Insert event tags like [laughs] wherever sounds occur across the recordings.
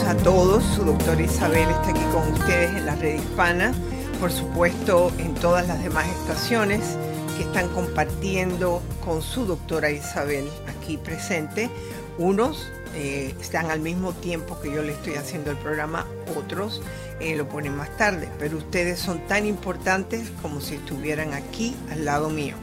A todos. Su doctora Isabel está aquí con ustedes en la red hispana, por supuesto en todas las demás estaciones que están compartiendo con su doctora Isabel aquí presente. Unos eh, están al mismo tiempo que yo le estoy haciendo el programa, otros eh, lo ponen más tarde, pero ustedes son tan importantes como si estuvieran aquí al lado mío.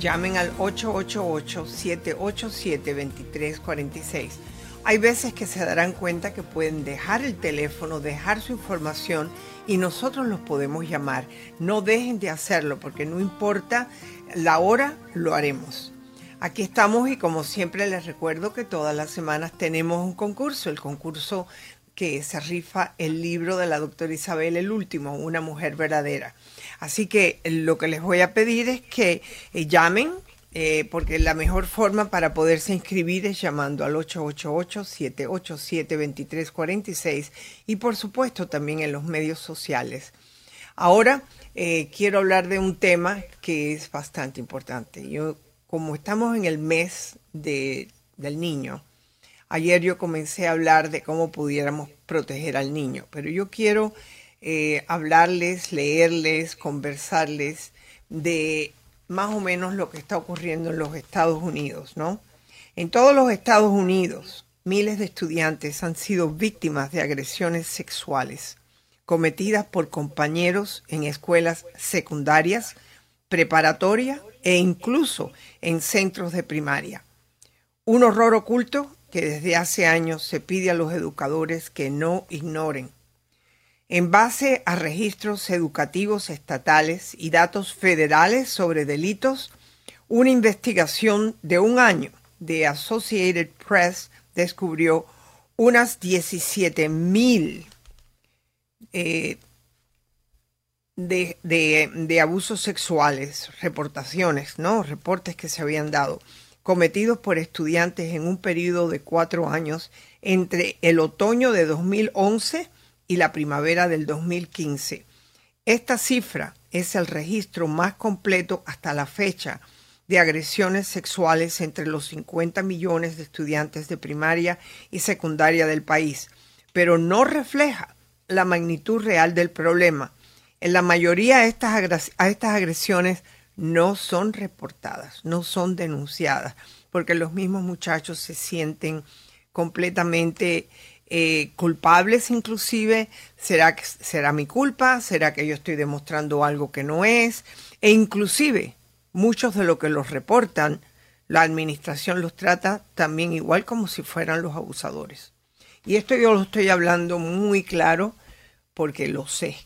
Llamen al 888-787-2346 hay veces que se darán cuenta que pueden dejar el teléfono, dejar su información y nosotros los podemos llamar. No dejen de hacerlo porque no importa la hora, lo haremos. Aquí estamos y como siempre les recuerdo que todas las semanas tenemos un concurso, el concurso que se rifa el libro de la doctora Isabel, el último, Una mujer verdadera. Así que lo que les voy a pedir es que eh, llamen eh, porque la mejor forma para poderse inscribir es llamando al 888-787-2346 y por supuesto también en los medios sociales. Ahora eh, quiero hablar de un tema que es bastante importante. Yo, como estamos en el mes del niño, ayer yo comencé a hablar de cómo pudiéramos proteger al niño, pero yo quiero eh, hablarles, leerles, conversarles de más o menos lo que está ocurriendo en los Estados Unidos, ¿no? En todos los Estados Unidos, miles de estudiantes han sido víctimas de agresiones sexuales cometidas por compañeros en escuelas secundarias, preparatoria e incluso en centros de primaria. Un horror oculto que desde hace años se pide a los educadores que no ignoren en base a registros educativos estatales y datos federales sobre delitos, una investigación de un año de Associated Press descubrió unas 17 mil eh, de, de, abusos sexuales, reportaciones, ¿no? Reportes que se habían dado, cometidos por estudiantes en un periodo de cuatro años entre el otoño de 2011 y la primavera del 2015. Esta cifra es el registro más completo hasta la fecha de agresiones sexuales entre los 50 millones de estudiantes de primaria y secundaria del país, pero no refleja la magnitud real del problema. En la mayoría de estas, estas agresiones no son reportadas, no son denunciadas, porque los mismos muchachos se sienten completamente eh, culpables inclusive, ¿será, ¿será mi culpa? ¿Será que yo estoy demostrando algo que no es? E inclusive muchos de los que los reportan, la administración los trata también igual como si fueran los abusadores. Y esto yo lo estoy hablando muy claro porque lo sé,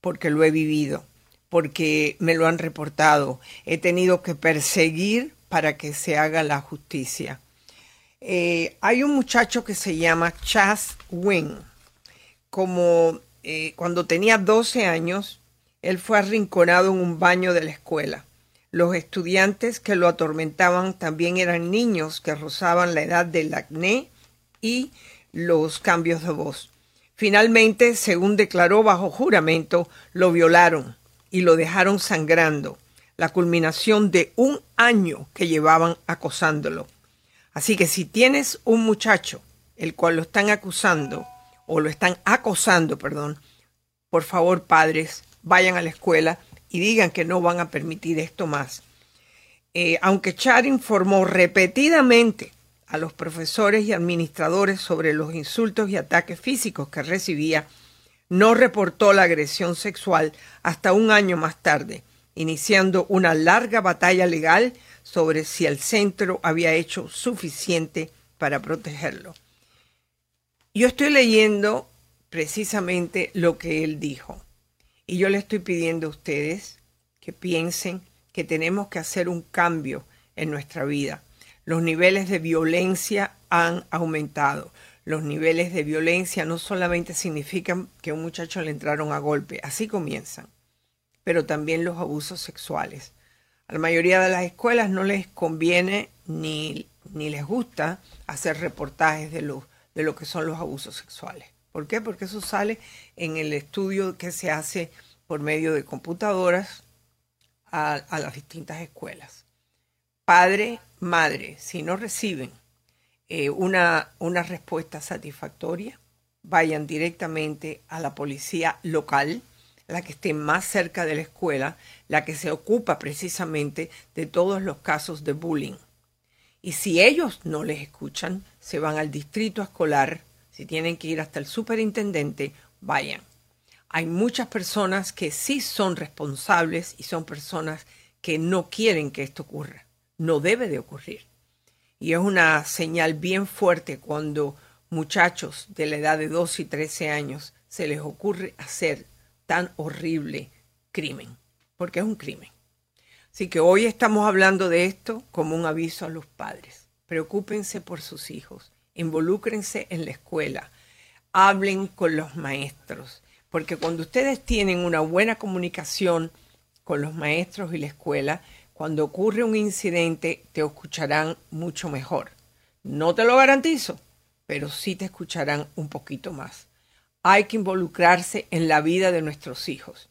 porque lo he vivido, porque me lo han reportado. He tenido que perseguir para que se haga la justicia. Eh, hay un muchacho que se llama Chas Wing. Como eh, cuando tenía 12 años, él fue arrinconado en un baño de la escuela. Los estudiantes que lo atormentaban también eran niños que rozaban la edad del acné y los cambios de voz. Finalmente, según declaró bajo juramento, lo violaron y lo dejaron sangrando, la culminación de un año que llevaban acosándolo. Así que si tienes un muchacho el cual lo están acusando o lo están acosando, perdón, por favor padres, vayan a la escuela y digan que no van a permitir esto más. Eh, aunque Chad informó repetidamente a los profesores y administradores sobre los insultos y ataques físicos que recibía, no reportó la agresión sexual hasta un año más tarde, iniciando una larga batalla legal sobre si el centro había hecho suficiente para protegerlo. Yo estoy leyendo precisamente lo que él dijo y yo le estoy pidiendo a ustedes que piensen que tenemos que hacer un cambio en nuestra vida. Los niveles de violencia han aumentado. Los niveles de violencia no solamente significan que un muchacho le entraron a golpe, así comienzan, pero también los abusos sexuales. A la mayoría de las escuelas no les conviene ni, ni les gusta hacer reportajes de lo, de lo que son los abusos sexuales. ¿Por qué? Porque eso sale en el estudio que se hace por medio de computadoras a, a las distintas escuelas. Padre, madre, si no reciben eh, una, una respuesta satisfactoria, vayan directamente a la policía local, la que esté más cerca de la escuela, la que se ocupa precisamente de todos los casos de bullying. Y si ellos no les escuchan, se van al distrito escolar, si tienen que ir hasta el superintendente, vayan. Hay muchas personas que sí son responsables y son personas que no quieren que esto ocurra. No debe de ocurrir. Y es una señal bien fuerte cuando muchachos de la edad de 12 y 13 años se les ocurre hacer tan horrible crimen, porque es un crimen. Así que hoy estamos hablando de esto como un aviso a los padres. Preocúpense por sus hijos, involúcrense en la escuela, hablen con los maestros, porque cuando ustedes tienen una buena comunicación con los maestros y la escuela, cuando ocurre un incidente te escucharán mucho mejor. No te lo garantizo, pero sí te escucharán un poquito más. Hay que involucrarse en la vida de nuestros hijos.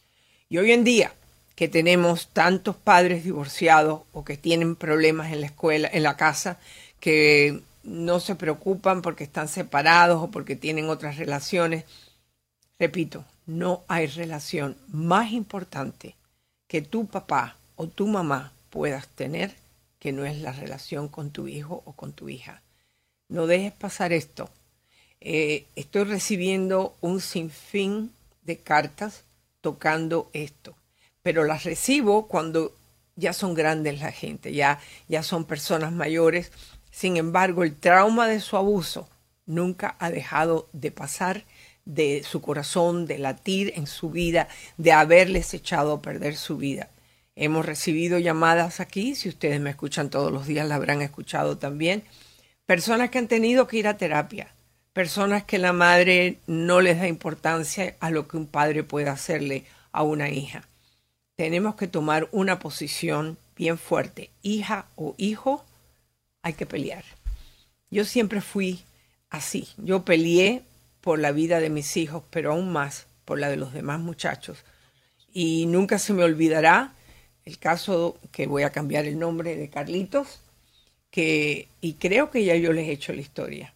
Y hoy en día, que tenemos tantos padres divorciados o que tienen problemas en la escuela, en la casa, que no se preocupan porque están separados o porque tienen otras relaciones. Repito, no hay relación más importante que tu papá o tu mamá puedas tener que no es la relación con tu hijo o con tu hija. No dejes pasar esto. Eh, estoy recibiendo un sinfín de cartas tocando esto, pero las recibo cuando ya son grandes la gente, ya, ya son personas mayores. Sin embargo, el trauma de su abuso nunca ha dejado de pasar de su corazón, de latir en su vida, de haberles echado a perder su vida. Hemos recibido llamadas aquí, si ustedes me escuchan todos los días, la habrán escuchado también. Personas que han tenido que ir a terapia, personas que la madre no les da importancia a lo que un padre puede hacerle a una hija. Tenemos que tomar una posición bien fuerte. Hija o hijo, hay que pelear. Yo siempre fui así. Yo peleé por la vida de mis hijos, pero aún más por la de los demás muchachos. Y nunca se me olvidará el caso que voy a cambiar el nombre de Carlitos, que, y creo que ya yo les he hecho la historia.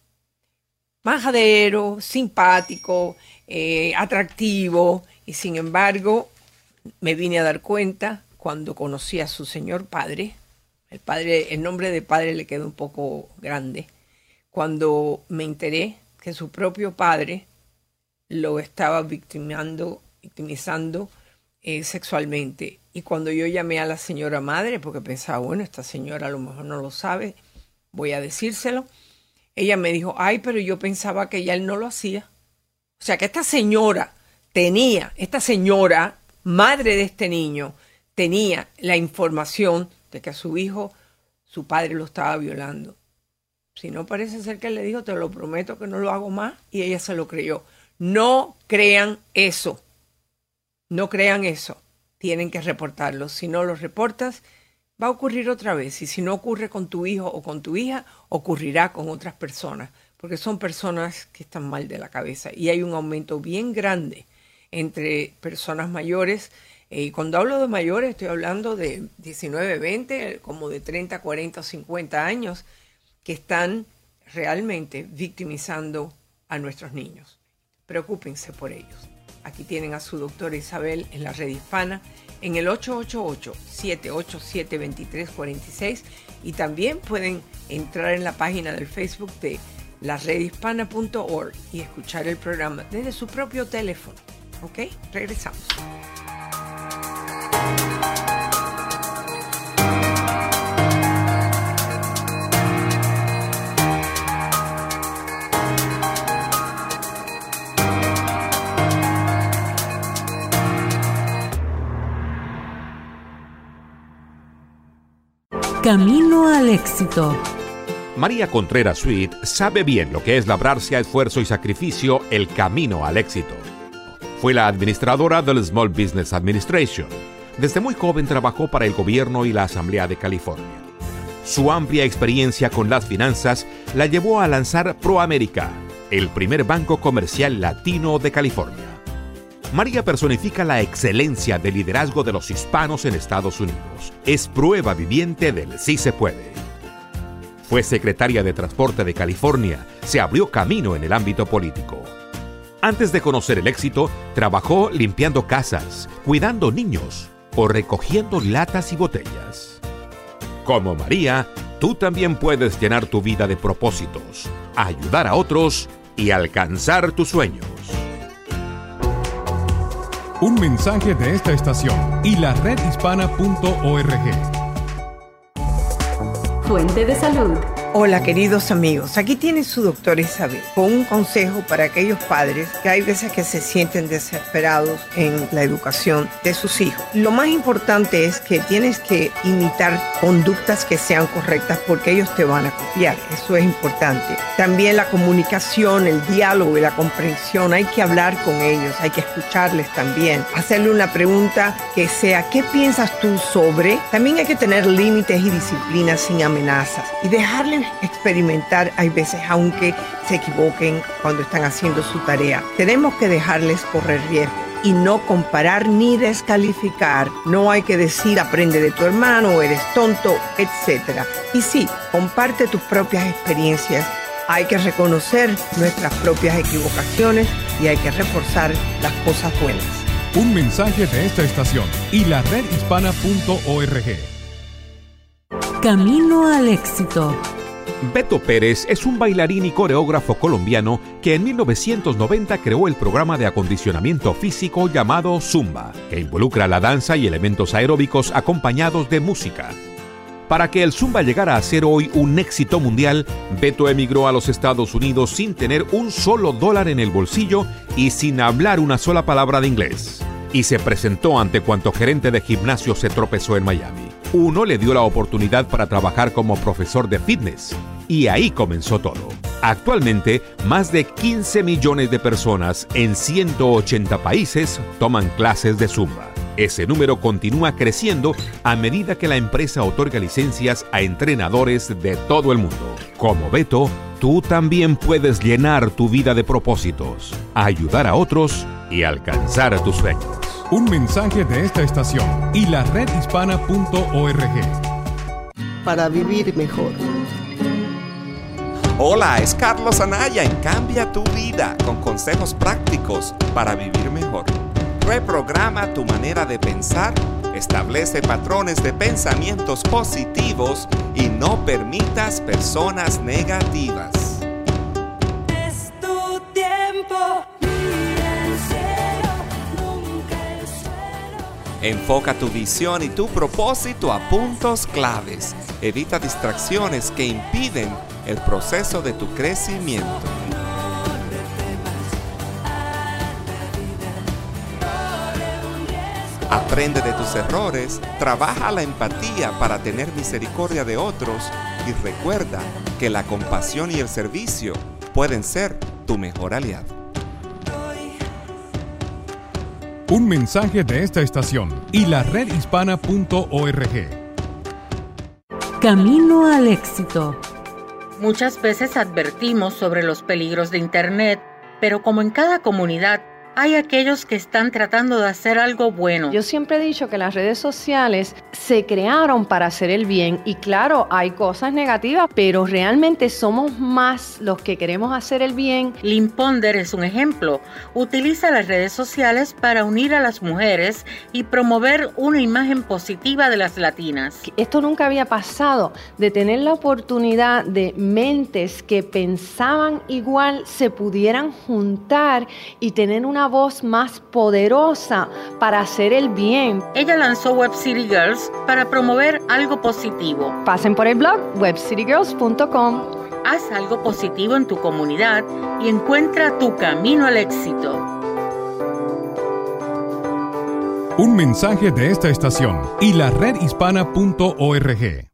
Majadero, simpático, eh, atractivo, y sin embargo me vine a dar cuenta cuando conocí a su señor padre, el padre, el nombre de padre le quedó un poco grande, cuando me enteré que su propio padre lo estaba victimizando eh, sexualmente. Y cuando yo llamé a la señora madre, porque pensaba, bueno, esta señora a lo mejor no lo sabe, voy a decírselo, ella me dijo, ay, pero yo pensaba que ya él no lo hacía. O sea, que esta señora tenía, esta señora, madre de este niño, tenía la información de que a su hijo su padre lo estaba violando. Si no parece ser que él le dijo, te lo prometo que no lo hago más, y ella se lo creyó. No crean eso. No crean eso. Tienen que reportarlo. Si no lo reportas, va a ocurrir otra vez. Y si no ocurre con tu hijo o con tu hija, ocurrirá con otras personas. Porque son personas que están mal de la cabeza. Y hay un aumento bien grande entre personas mayores. Eh, y cuando hablo de mayores, estoy hablando de 19, 20, como de 30, 40 o 50 años, que están realmente victimizando a nuestros niños. Preocúpense por ellos. Aquí tienen a su doctora Isabel en la red hispana en el 888-787-2346 y también pueden entrar en la página del Facebook de la redhispana.org y escuchar el programa desde su propio teléfono. ¿Ok? Regresamos. Camino al éxito María Contreras Sweet sabe bien lo que es labrarse a esfuerzo y sacrificio el camino al éxito. Fue la administradora del Small Business Administration. Desde muy joven trabajó para el gobierno y la Asamblea de California. Su amplia experiencia con las finanzas la llevó a lanzar ProAmerica, el primer banco comercial latino de California. María personifica la excelencia de liderazgo de los hispanos en Estados Unidos. Es prueba viviente del sí se puede. Fue secretaria de Transporte de California, se abrió camino en el ámbito político. Antes de conocer el éxito, trabajó limpiando casas, cuidando niños o recogiendo latas y botellas. Como María, tú también puedes llenar tu vida de propósitos, ayudar a otros y alcanzar tus sueños. Un mensaje de esta estación y la redhispana.org. Fuente de salud Hola queridos amigos, aquí tiene su doctor Isabel con un consejo para aquellos padres que hay veces que se sienten desesperados en la educación de sus hijos. Lo más importante es que tienes que imitar conductas que sean correctas porque ellos te van a copiar, eso es importante. También la comunicación, el diálogo y la comprensión, hay que hablar con ellos, hay que escucharles también, hacerle una pregunta que sea ¿qué piensas tú sobre? También hay que tener límites y disciplinas sin amenazas y dejarle experimentar, hay veces, aunque se equivoquen cuando están haciendo su tarea. Tenemos que dejarles correr riesgo y no comparar ni descalificar. No hay que decir aprende de tu hermano, eres tonto, etc. Y sí, comparte tus propias experiencias. Hay que reconocer nuestras propias equivocaciones y hay que reforzar las cosas buenas. Un mensaje de esta estación y la redhispana.org. Camino al éxito. Beto Pérez es un bailarín y coreógrafo colombiano que en 1990 creó el programa de acondicionamiento físico llamado Zumba, que involucra la danza y elementos aeróbicos acompañados de música. Para que el Zumba llegara a ser hoy un éxito mundial, Beto emigró a los Estados Unidos sin tener un solo dólar en el bolsillo y sin hablar una sola palabra de inglés. Y se presentó ante cuanto gerente de gimnasio se tropezó en Miami. Uno le dio la oportunidad para trabajar como profesor de fitness y ahí comenzó todo. Actualmente, más de 15 millones de personas en 180 países toman clases de Zumba. Ese número continúa creciendo a medida que la empresa otorga licencias a entrenadores de todo el mundo. Como Beto, tú también puedes llenar tu vida de propósitos, ayudar a otros y alcanzar tus sueños. Un mensaje de esta estación y la redhispana.org. Para vivir mejor. Hola, es Carlos Anaya en Cambia tu vida con consejos prácticos para vivir mejor. Reprograma tu manera de pensar, establece patrones de pensamientos positivos y no permitas personas negativas. Enfoca tu visión y tu propósito a puntos claves. Evita distracciones que impiden el proceso de tu crecimiento. Aprende de tus errores, trabaja la empatía para tener misericordia de otros y recuerda que la compasión y el servicio pueden ser tu mejor aliado. Un mensaje de esta estación y la redhispana.org. Camino al éxito. Muchas veces advertimos sobre los peligros de Internet, pero como en cada comunidad hay aquellos que están tratando de hacer algo bueno. Yo siempre he dicho que las redes sociales se crearon para hacer el bien y claro, hay cosas negativas, pero realmente somos más los que queremos hacer el bien. Lynn Ponder es un ejemplo. Utiliza las redes sociales para unir a las mujeres y promover una imagen positiva de las latinas. Esto nunca había pasado, de tener la oportunidad de mentes que pensaban igual se pudieran juntar y tener una voz más poderosa para hacer el bien. Ella lanzó Web City Girls para promover algo positivo. Pasen por el blog webcitygirls.com. Haz algo positivo en tu comunidad y encuentra tu camino al éxito. Un mensaje de esta estación y la redhispana.org.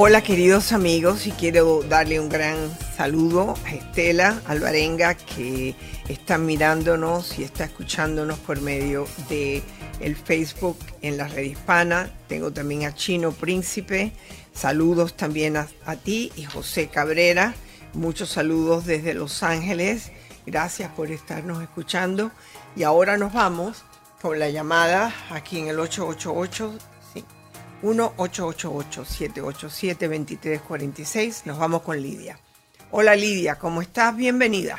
Hola queridos amigos y quiero darle un gran saludo a Estela Alvarenga que está mirándonos y está escuchándonos por medio de el Facebook en la red hispana. Tengo también a Chino Príncipe. Saludos también a, a ti y José Cabrera. Muchos saludos desde Los Ángeles. Gracias por estarnos escuchando. Y ahora nos vamos con la llamada aquí en el 888 1-888-787-2346. Nos vamos con Lidia. Hola Lidia, ¿cómo estás? Bienvenida.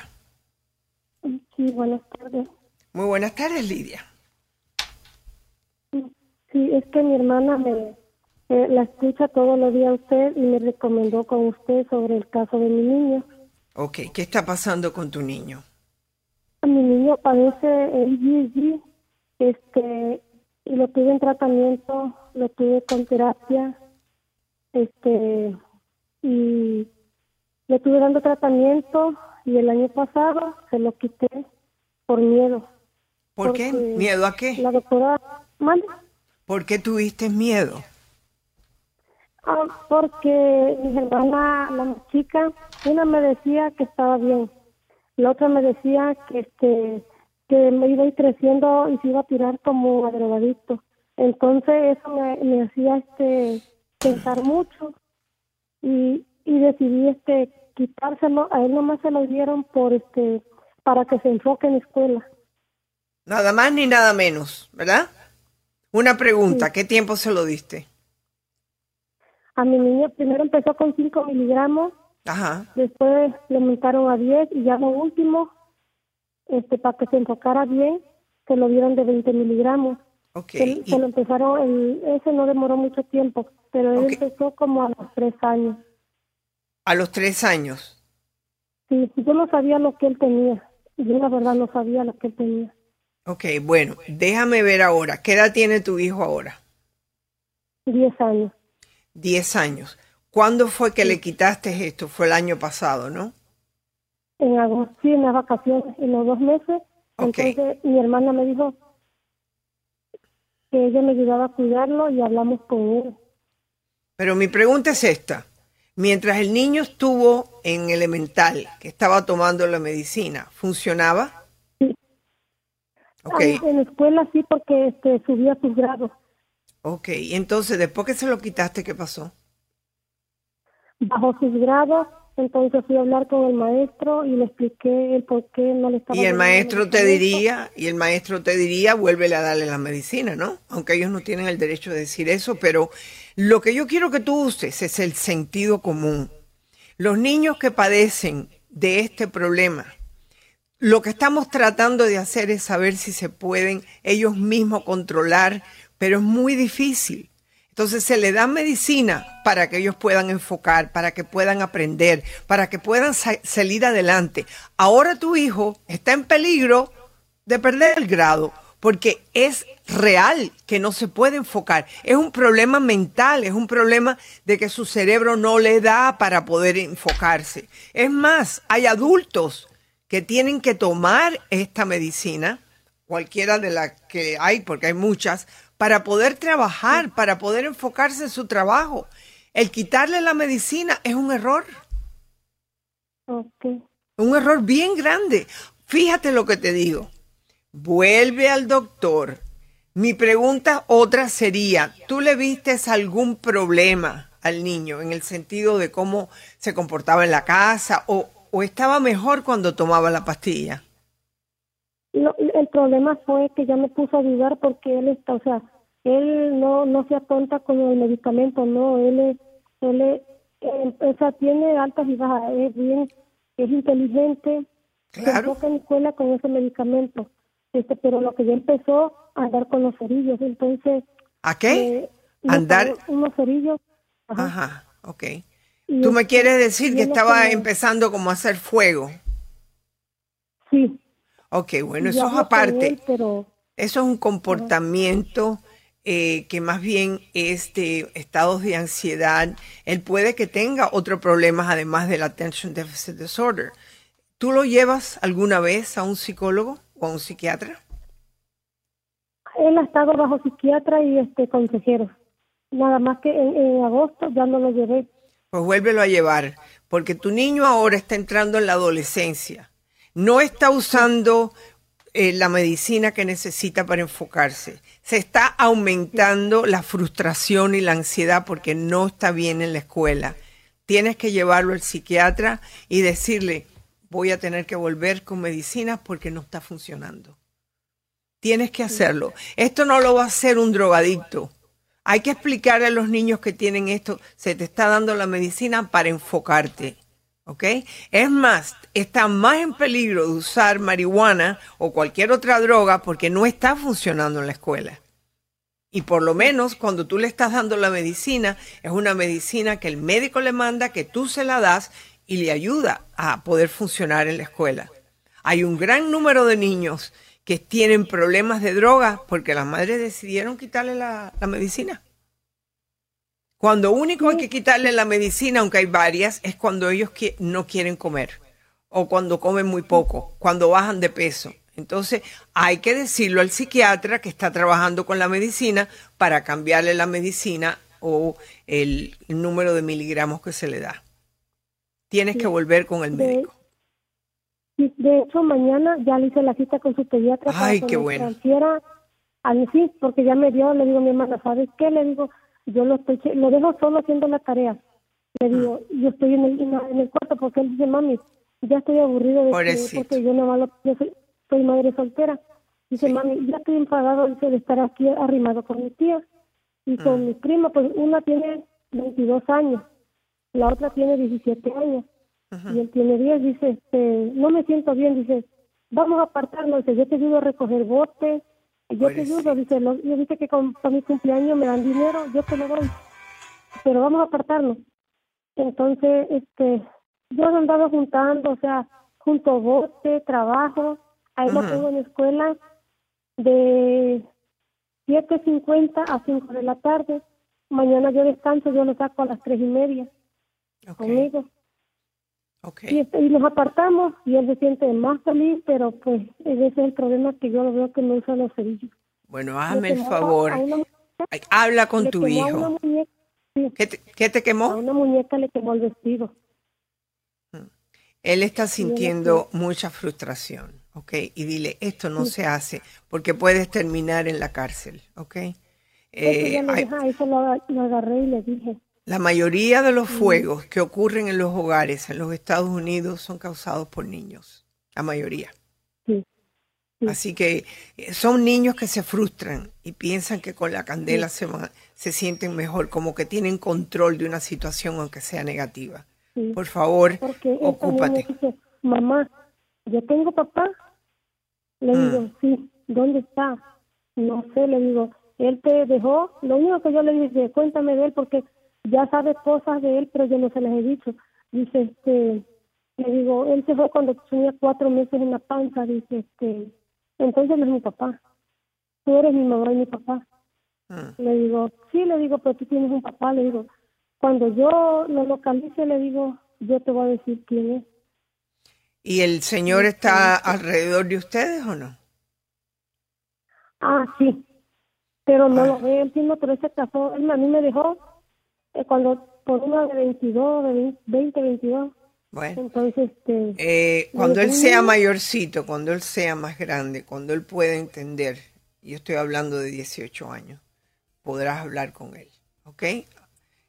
Sí, buenas tardes. Muy buenas tardes, Lidia. Sí, es que mi hermana me la escucha todos los días usted y me recomendó con usted sobre el caso de mi niño. Ok, ¿qué está pasando con tu niño? Mi niño padece el este, y lo tuve en tratamiento, lo tuve con terapia, este, y le tuve dando tratamiento y el año pasado se lo quité por miedo. ¿Por qué? ¿Miedo a qué? La doctora, ¿mande? ¿Por qué tuviste miedo? Ah, porque mi hermana, la más chica, una me decía que estaba bien, la otra me decía que este que me iba a ir creciendo y se iba a tirar como a drogadicto. Entonces eso me, hacía este pensar mucho y, y decidí este quitárselo, a él nomás se lo dieron por este para que se enfoque en la escuela. Nada más ni nada menos, ¿verdad? Una pregunta, ¿qué tiempo se lo diste? A mi niño primero empezó con 5 miligramos, después le aumentaron a 10 y ya lo último, este, para que se enfocara bien, se lo dieron de 20 miligramos. Okay. Se, lo empezaron, el, ese no demoró mucho tiempo, pero él empezó como a los 3 años. ¿A los 3 años? Sí, yo no sabía lo que él tenía. Yo la verdad no sabía lo que él tenía. Ok, bueno, déjame ver ahora. ¿Qué edad tiene tu hijo ahora? Diez años. Diez años. ¿Cuándo fue que le quitaste esto? Fue el año pasado, ¿no? En agosto, sí, en las vacaciones, en los dos meses. Entonces mi hermana me dijo que ella me ayudaba a cuidarlo y hablamos con él. Pero mi pregunta es esta. Mientras el niño estuvo en elemental, que estaba tomando la medicina, ¿funcionaba? En la escuela sí, porque este, subía sus grados. Ok, y entonces después que se lo quitaste, ¿qué pasó? Bajó sus grados, entonces fui a hablar con el maestro y le expliqué el por qué no le estaba... Y el maestro te diría, y el maestro te diría, vuélvele a darle la medicina, ¿no? Aunque ellos no tienen el derecho de decir eso, pero lo que yo quiero que tú uses es el sentido común. Los niños que padecen de este problema, lo que estamos tratando de hacer es saber si se pueden ellos mismos controlar, pero es muy difícil. Entonces se le da medicina para que ellos puedan enfocar, para que puedan aprender, para que puedan salir adelante. Ahora tu hijo está en peligro de perder el grado porque es real que no se puede enfocar. Es un problema mental, es un problema de que su cerebro no le da para poder enfocarse. Es más, hay adultos que tienen que tomar esta medicina, cualquiera de las que hay, porque hay muchas, para poder trabajar, para poder enfocarse en su trabajo. El quitarle la medicina es un error. Un error bien grande. Fíjate lo que te digo. Vuelve al doctor. Mi pregunta otra sería, ¿tú le vistes algún problema al niño en el sentido de cómo se comportaba en la casa o, o estaba mejor cuando tomaba la pastilla? El problema fue que ya me puso a dudar porque él está, o sea, él no no se atonta con el medicamento, no, él es, él es, o sea, tiene altas y bajas, es bien, es inteligente, claro. se en escuela con ese medicamento, este, pero lo que ya empezó a andar con los cerillos, entonces. ¿A qué? Eh, andar. Unos cerillos. Ajá, Ajá ok. ¿Tú me quieres decir que estaba empezando como a hacer fuego? Sí. Ok, bueno, eso es aparte. Eso es un comportamiento eh, que más bien es de estados de ansiedad. Él puede que tenga otros problemas además del attention deficit disorder. ¿Tú lo llevas alguna vez a un psicólogo o a un psiquiatra? Él ha estado bajo psiquiatra y este consejero. nada más que en, agosto ya no lo llevé. Pues vuélvelo a llevar, porque tu niño ahora está entrando en la adolescencia. No está usando eh, la medicina que necesita para enfocarse. Se está aumentando la frustración y la ansiedad porque no está bien en la escuela. Tienes que llevarlo al psiquiatra y decirle, voy a tener que volver con medicinas porque no está funcionando. Tienes que hacerlo. Esto no lo va a hacer un drogadicto. Hay que explicarle a los niños que tienen esto, se te está dando la medicina para enfocarte. ¿Ok? Es más, está más en peligro de usar marihuana o cualquier otra droga porque no está funcionando en la escuela. Y por lo menos cuando tú le estás dando la medicina, es una medicina que el médico le manda, que tú se la das y le ayuda a poder funcionar en la escuela. Hay un gran número de niños que tienen problemas de droga porque las madres decidieron quitarle la, medicina. Cuando único hay que quitarle la medicina, aunque hay varias, es cuando ellos no quieren comer o cuando comen muy poco, cuando bajan de peso. Entonces hay que decirlo al psiquiatra que está trabajando con la medicina para cambiarle la medicina o el, número de miligramos que se le da. Tienes que volver con el médico. De hecho, mañana ya le hice la cita con su pediatra. Ay, qué bueno. Al sí, porque ya me dio, le digo a mi hermana, ¿sabes qué? Le digo, yo lo estoy, lo dejo solo haciendo la tarea. Le digo, yo estoy en el, en el cuarto porque él dice, mami, ya estoy aburrido de que, porque yo no lo, yo soy, madre soltera. Dice, mami, ya estoy enfadado dice, de estar aquí arrimado con mi tía y con mm. mi prima, pues una tiene 22 años, la otra tiene 17 años y él tiene 10, dice, este, no me siento bien, dice, vamos a apartarnos, dice, yo te ayudo a recoger botes, yo te ayudo, dice, yo dice que con, para mi cumpleaños me dan dinero, yo te lo doy, pero vamos a apartarnos. Entonces, este, yo he andado juntando, o sea, junto bote, trabajo, ahí lo tengo en la escuela de 7.50 a 5 de la tarde. Mañana yo descanso, yo lo saco a las tres y media conmigo. Y, este, y, nos apartamos y él se siente más feliz, pero pues ese es el problema que yo lo veo que no usa los cerillos. Bueno, hazme el favor. Habla con tu hijo. ¿Qué, te, quemó? A una muñeca le quemó el vestido. Mm. Él está sintiendo mucha frustración, ¿ok? Y dile, esto no se hace porque puedes terminar en la cárcel, ¿ok? Eh, eso lo agarré y le dije, la mayoría de los fuegos que ocurren en los hogares en los Estados Unidos son causados por niños, la mayoría. Así que eh, son niños que se frustran y piensan que con la candela se, se sienten mejor, como que tienen control de una situación aunque sea negativa. Por favor, ocúpate. Mamá, ¿yo tengo papá? Le mm. digo, sí, ¿dónde está? No sé, le digo, él te dejó. Lo único que yo le dije, cuéntame de él porque ya sabe cosas de él, pero yo no se las he dicho. Dice, este, le digo, él se fue cuando tenía cuatro meses en la panza, dice, este, entonces no es mi papá. Tú eres mi mamá y mi papá. Ah. Le digo, sí, le digo, pero tú tienes un papá, le digo, cuando yo lo localice, le digo, yo te voy a decir quién es. ¿Y el señor está alrededor de ustedes o no? Ah, sí, pero no ah. lo ve, entiendo, pero ese casó, él a mí me dejó cuando por una de 22, de 20, 22. Bueno, entonces, este, eh, cuando él sea mayorcito, cuando él sea más grande, cuando él pueda entender, yo estoy hablando de 18 años, podrás hablar con él, ¿ok?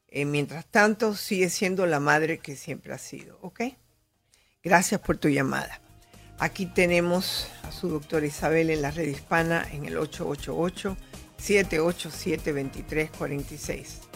Eh, mientras tanto, sigue siendo la madre que siempre ha sido, ¿ok? Gracias por tu llamada. Aquí tenemos a su doctora Isabel en la red hispana en el 888-787-2346.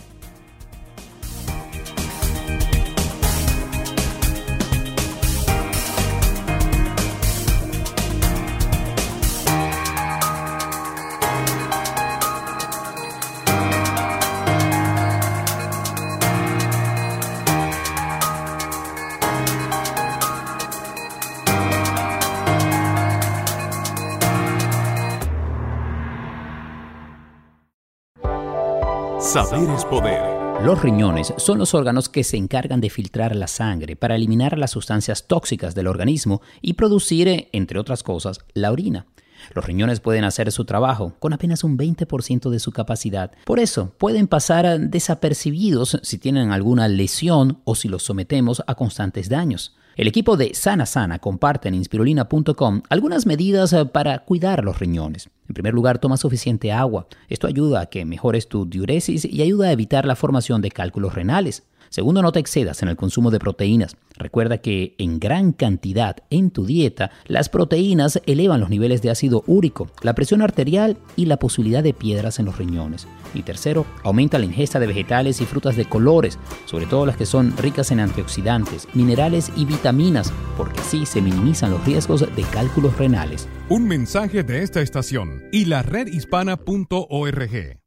Saber es poder. Los riñones son los órganos que se encargan de filtrar la sangre para eliminar las sustancias tóxicas del organismo y producir, entre otras cosas, la orina. Los riñones pueden hacer su trabajo con apenas un 20% de su capacidad. Por eso, pueden pasar desapercibidos si tienen alguna lesión o si los sometemos a constantes daños. El equipo de Sana Sana comparte en inspirulina.com algunas medidas eh, para cuidar los riñones. En primer lugar, toma suficiente agua. Esto ayuda a que mejores tu diuresis y ayuda a evitar la formación de cálculos renales. Segundo, no te excedas en el consumo de proteínas. Recuerda que en gran cantidad en tu dieta, las proteínas elevan los niveles de ácido úrico, la presión arterial y la posibilidad de piedras en los riñones. Y tercero, aumenta la ingesta de vegetales y frutas de colores, sobre todo las que son ricas en antioxidantes, minerales y vitaminas, porque así se minimizan los riesgos de cálculos renales. Un mensaje de esta estación y la redhispana.org.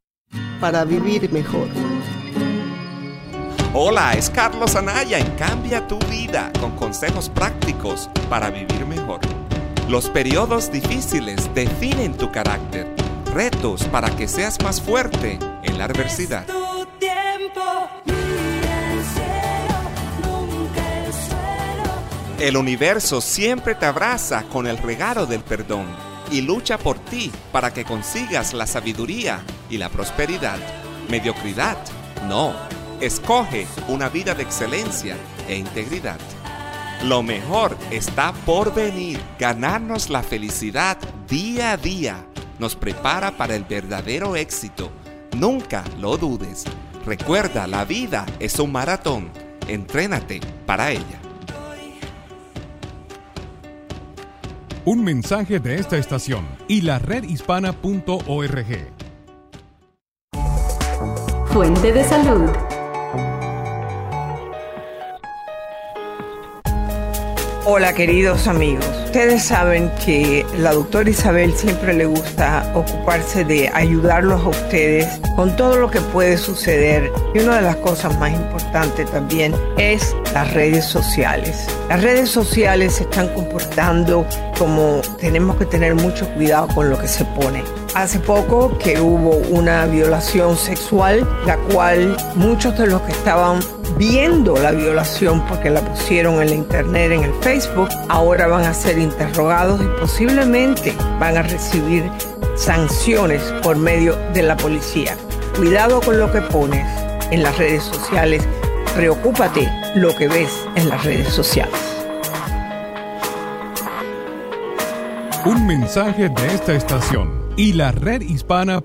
Para vivir mejor. Hola, es Carlos Anaya en Cambia tu vida con consejos prácticos para vivir mejor. Los periodos difíciles definen tu carácter, retos para que seas más fuerte en la adversidad. El universo siempre te abraza con el regalo del perdón y lucha por ti para que consigas la sabiduría y la prosperidad. Mediocridad, no Escoge una vida de excelencia e integridad. Lo mejor está por venir. Ganarnos la felicidad día a día nos prepara para el verdadero éxito. Nunca lo dudes. Recuerda, la vida es un maratón. Entrénate para ella. Un mensaje de esta estación y la redhispana.org. Fuente de salud. Hola queridos amigos, ustedes saben que la doctora Isabel siempre le gusta ocuparse de ayudarlos a ustedes con todo lo que puede suceder y una de las cosas más importantes también es las redes sociales. Las redes sociales se están comportando como tenemos que tener mucho cuidado con lo que se pone. Hace poco que hubo una violación sexual, la cual muchos de los que estaban viendo la violación porque la pusieron en la internet, en el Facebook, ahora van a ser interrogados y posiblemente van a recibir sanciones por medio de la policía. Cuidado con lo que pones en las redes sociales, preocúpate lo que ves en las redes sociales. Un mensaje de esta estación y la redhispana.org.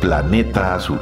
Planeta Azul.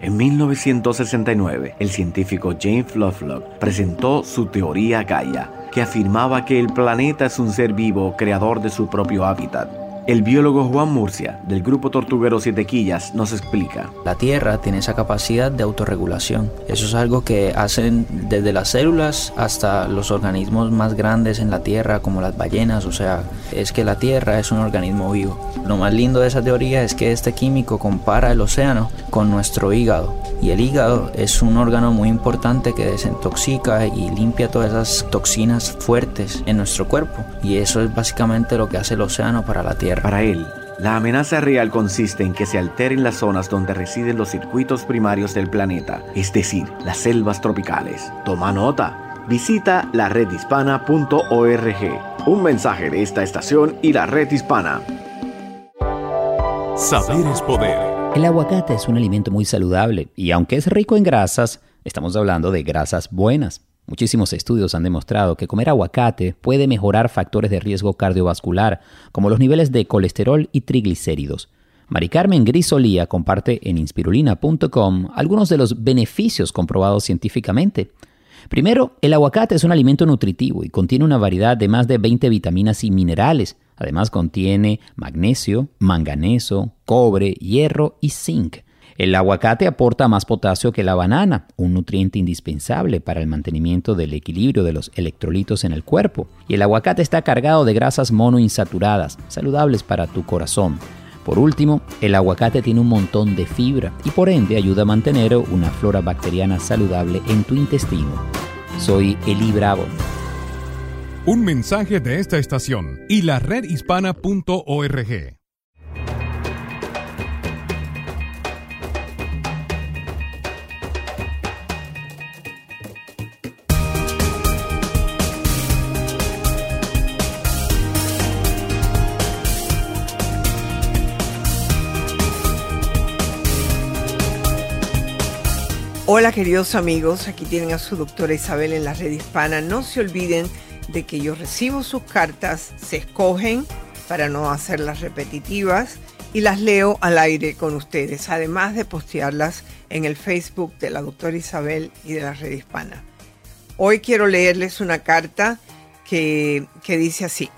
En 1969, el científico James Lovelock presentó su teoría Gaia, que afirmaba que el planeta es un ser vivo creador de su propio hábitat el biólogo Juan Murcia, del grupo Tortuguero Siete Quillas, nos explica. La Tierra tiene esa capacidad de autorregulación. Eso es algo que hacen desde las células hasta los organismos más grandes en la Tierra, como las ballenas. O sea, es que la Tierra es un organismo vivo. Lo más lindo de esa teoría es que este químico compara el océano con nuestro hígado. Y el hígado es un órgano muy importante que desintoxica y limpia todas esas toxinas fuertes en nuestro cuerpo. Y eso es básicamente lo que hace el océano para la Tierra. Para él, la amenaza real consiste en que se alteren las zonas donde residen los circuitos primarios del planeta, es decir, las selvas tropicales. Toma nota. Visita la redhispana.org. Un mensaje de esta estación y la red hispana. Saber es poder. El aguacate es un alimento muy saludable y aunque es rico en grasas, estamos hablando de grasas buenas. Muchísimos estudios han demostrado que comer aguacate puede mejorar factores de riesgo cardiovascular, como los niveles de colesterol y triglicéridos. Mari Carmen Grisolía comparte en inspirulina.com algunos de los beneficios comprobados científicamente. Primero, el aguacate es un alimento nutritivo y contiene una variedad de más de 20 vitaminas y minerales. Además contiene magnesio, manganeso, cobre, hierro y zinc. El aguacate aporta más potasio que la banana, un nutriente indispensable para el mantenimiento del equilibrio de los electrolitos en el cuerpo. Y el aguacate está cargado de grasas monoinsaturadas, saludables para tu corazón. Por último, el aguacate tiene un montón de fibra y por ende ayuda a mantener una flora bacteriana saludable en tu intestino. Soy Eli Bravo. Un mensaje de esta estación y la redhispana.org. Hola queridos amigos, aquí tienen a su doctora Isabel en la red hispana. No se olviden de que yo recibo sus cartas, se escogen para no hacerlas repetitivas y las leo al aire con ustedes, además de postearlas en el Facebook de la doctora Isabel y de la red hispana. Hoy quiero leerles una carta que, que dice así.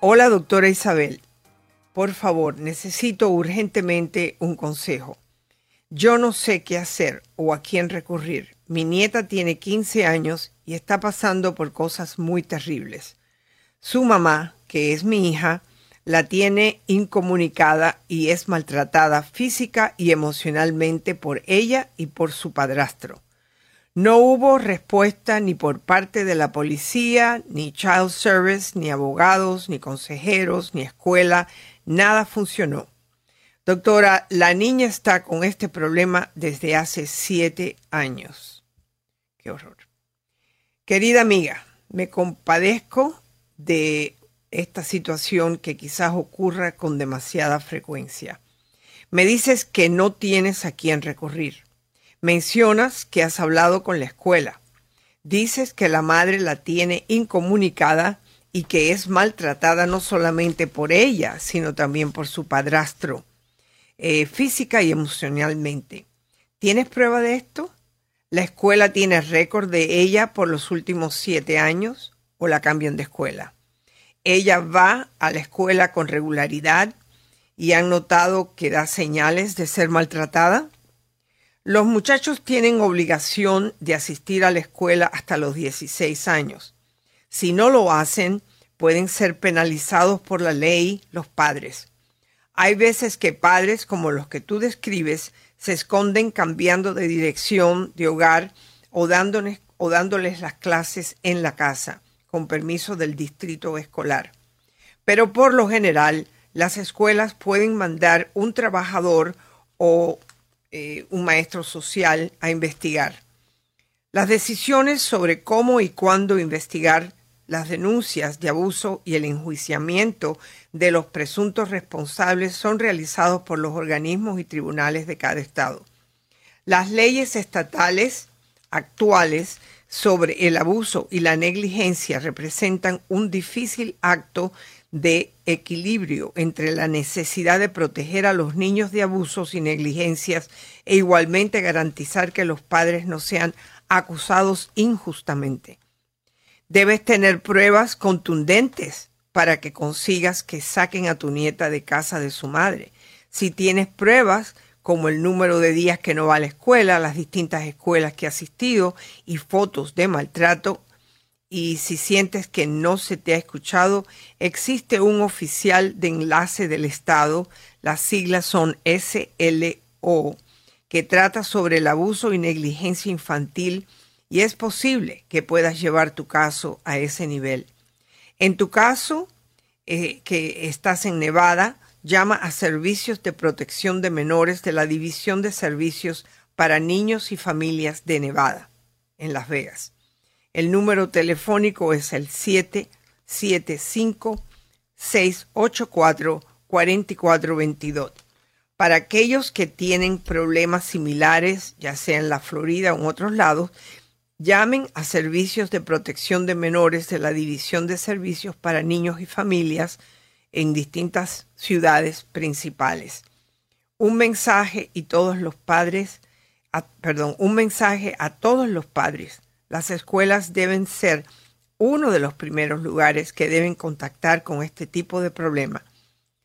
Hola doctora Isabel, por favor, necesito urgentemente un consejo. Yo no sé qué hacer o a quién recurrir. Mi nieta tiene 15 años y está pasando por cosas muy terribles. Su mamá, que es mi hija, la tiene incomunicada y es maltratada física y emocionalmente por ella y por su padrastro. No hubo respuesta ni por parte de la policía, ni Child Service, ni abogados, ni consejeros, ni escuela. Nada funcionó. Doctora, la niña está con este problema desde hace siete años. Qué horror. Querida amiga, me compadezco de esta situación que quizás ocurra con demasiada frecuencia. Me dices que no tienes a quién recurrir. Mencionas que has hablado con la escuela. Dices que la madre la tiene incomunicada y que es maltratada no solamente por ella, sino también por su padrastro. Eh, física y emocionalmente. ¿Tienes prueba de esto? ¿La escuela tiene récord de ella por los últimos siete años o la cambian de escuela? Ella va a la escuela con regularidad y han notado que da señales de ser maltratada. Los muchachos tienen obligación de asistir a la escuela hasta los 16 años. Si no lo hacen, pueden ser penalizados por la ley los padres. Hay veces que padres como los que tú describes se esconden cambiando de dirección de hogar o dándoles, las clases en la casa, con permiso del distrito escolar. Pero por lo general, las escuelas pueden mandar un trabajador o eh, un maestro social a investigar. Las decisiones sobre cómo y cuándo investigar las denuncias de abuso y el enjuiciamiento de los presuntos responsables son realizados por los organismos y tribunales de cada estado. Las leyes estatales actuales sobre el abuso y la negligencia representan un difícil acto de equilibrio entre la necesidad de proteger a los niños de abusos y negligencias e igualmente garantizar que los padres no sean acusados injustamente. Debes tener pruebas contundentes para que consigas que saquen a tu nieta de casa de su madre. Si tienes pruebas como el número de días que no va a la escuela, las distintas escuelas que ha asistido y fotos de maltrato, y si sientes que no se te ha escuchado, existe un oficial de enlace del Estado, las siglas son SLO, que trata sobre el abuso y negligencia infantil y es posible que puedas llevar tu caso a ese nivel. En tu caso, eh, que estás en Nevada, llama a Servicios de Protección de Menores de la División de Servicios para Niños y Familias de Nevada, en Las Vegas. El número telefónico es el 775-684-4422. Para aquellos que tienen problemas similares, ya sea en la Florida o en otros lados, Llamen a Servicios de Protección de Menores de la División de Servicios para Niños y Familias en distintas ciudades principales. Un mensaje y todos los padres, perdón, un mensaje a todos los padres. Las escuelas deben ser uno de los primeros lugares que deben contactar con este tipo de problema.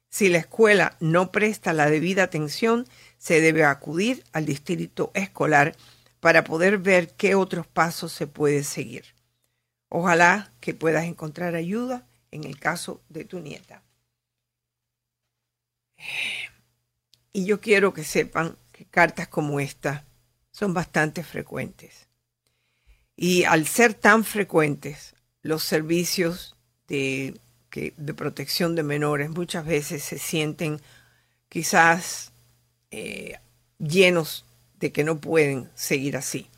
Si la escuela no presta la debida atención, se debe acudir al distrito escolar para poder ver qué otros pasos se puede seguir. Ojalá que puedas encontrar ayuda en el caso de tu nieta. Y yo quiero que sepan que cartas como esta son bastante frecuentes. Y al ser tan frecuentes, los servicios de, protección de menores muchas veces se sienten quizás eh, llenos de que no pueden seguir así.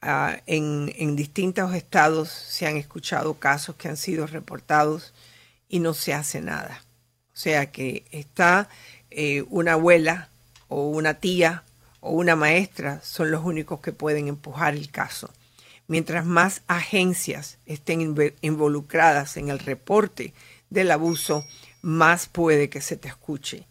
Ah, en, distintos estados se han escuchado casos que han sido reportados y no se hace nada. O sea que está eh, una abuela o una tía o una maestra son los únicos que pueden empujar el caso. Mientras más agencias estén involucradas en el reporte del abuso, más puede que se te escuche.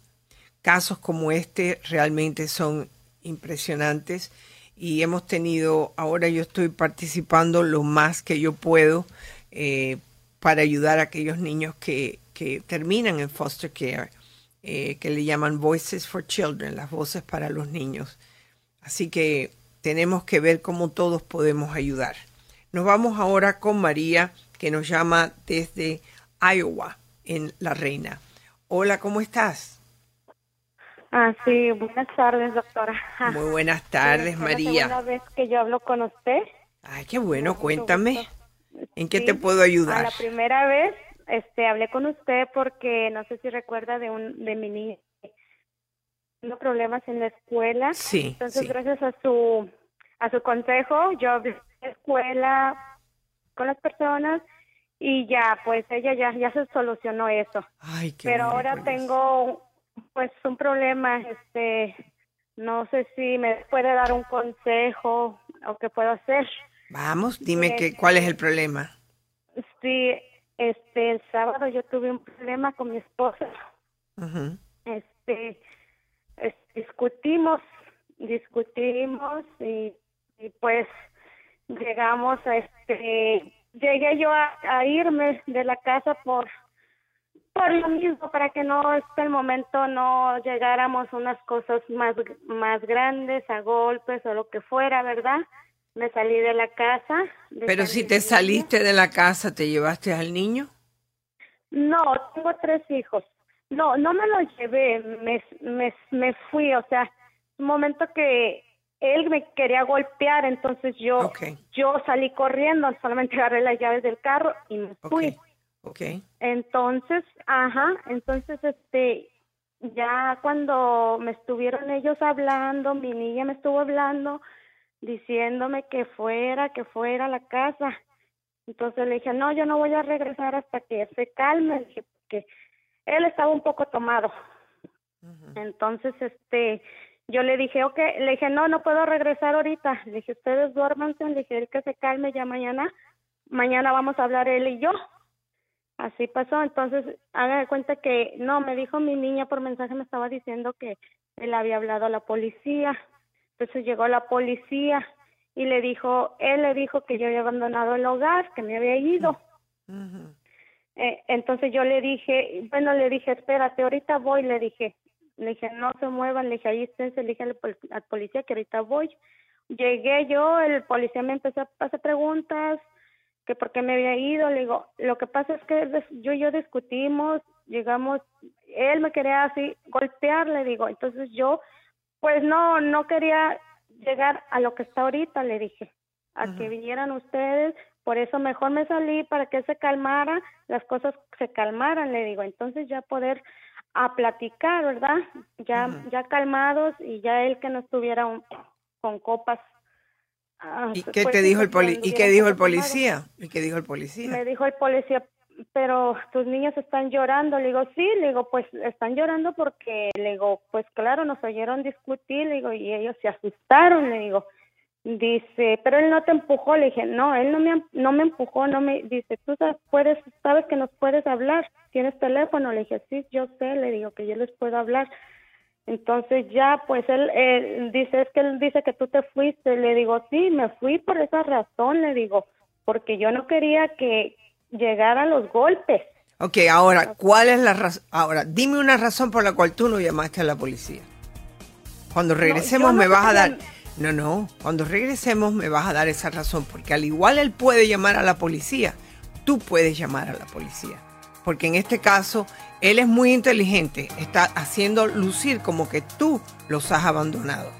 Casos como este realmente son impresionantes y hemos tenido, ahora yo estoy participando lo más que yo puedo eh, para ayudar a aquellos niños que, que terminan en foster care, eh, que le llaman Voices for Children, las voces para los niños. Así que tenemos que ver cómo todos podemos ayudar. Nos vamos ahora con María, que nos llama desde Iowa, en La Reina. Hola, ¿cómo estás? Ah, sí, buenas tardes, doctora. Muy buenas tardes, María. Es la vez que yo hablo con usted. Ay, qué bueno, cuéntame. ¿En qué te puedo ayudar? la primera vez este hablé con usted porque no sé si recuerda de un de mi niña teniendo problemas en la escuela. Sí. Entonces, gracias a su a su consejo, yo hablé en la escuela con las personas y ya pues ella ya ya se solucionó eso. Ay, qué Pero ahora tengo pues un problema, este, no sé si me puede dar un consejo o qué puedo hacer. Vamos, dime que, cuál es el problema. Sí, este, el sábado yo tuve un problema con mi esposa. Este, discutimos, discutimos y, y, pues llegamos a este, llegué yo a irme de la casa por por lo mismo, para que no este el momento no llegáramos a unas cosas más, más grandes, a golpes o lo que fuera, ¿verdad? Me salí de la casa. Pero si te saliste de la casa, ¿te llevaste al niño? No, tengo tres hijos. No, no me lo llevé, me, me, me fui, o sea, un momento que él me quería golpear, entonces yo, yo salí corriendo, solamente agarré las llaves del carro y me fui. Okay. Entonces, ajá, entonces este ya cuando me estuvieron ellos hablando, mi niña me estuvo hablando diciéndome que fuera, que fuera a la casa. Entonces le dije, "No, yo no voy a regresar hasta que se calme", dije, porque él estaba un poco tomado. Entonces, este, yo le dije, ok, le dije, no, no puedo regresar ahorita. Le dije, ustedes duérmanse, le dije, que se calme ya mañana. Mañana vamos a hablar él y yo. Así pasó, entonces haga de cuenta que no, me dijo mi niña por mensaje, me estaba diciendo que él había hablado a la policía. Entonces llegó la policía y le dijo, él le dijo que yo había abandonado el hogar, que me había ido. eh, entonces yo le dije, bueno, le dije, espérate, ahorita voy, le dije, le dije, no se muevan, le dije, ahí esténse, le dije al, policía que ahorita voy. Llegué yo, el policía me empezó a hacer preguntas, que por qué me había ido, le digo, lo que pasa es que yo y yo discutimos, llegamos, él me quería así golpear, le digo, entonces yo pues no, no quería llegar a lo que está ahorita, le dije, a que vinieran ustedes, por eso mejor me salí para que se calmara, las cosas se calmaran, le digo, entonces ya poder a platicar, ¿verdad? Ya, ya calmados y ya él que no estuviera con copas Ah, ¿Y qué te dijo el poli ¿Y qué dijo el policía? ¿Y qué dijo el policía? Me dijo el policía, pero tus niños están llorando. Le digo, sí, le digo, pues están llorando porque, le digo, pues claro, nos oyeron discutir, le digo, y ellos se asustaron, le digo. Dice, pero él no te empujó, le dije, no, él no me, no me empujó, no me, dice, tú sabes, puedes, sabes que nos puedes hablar, tienes teléfono, le dije, sí, yo sé, le digo que yo les puedo hablar. Entonces ya, pues él, dice, es que él dice que tú te fuiste. Le digo, sí, me fui por esa razón, le digo, porque yo no quería que llegaran los golpes. Ok, ahora, ¿cuál es la razón? Ahora, dime una razón por la cual tú no llamaste a la policía. Cuando regresemos me vas a dar... No, no, cuando regresemos me vas a dar esa razón, porque al igual él puede llamar a la policía, tú puedes llamar a la policía. Porque en este caso él es muy inteligente, está haciendo lucir como que tú los has abandonado.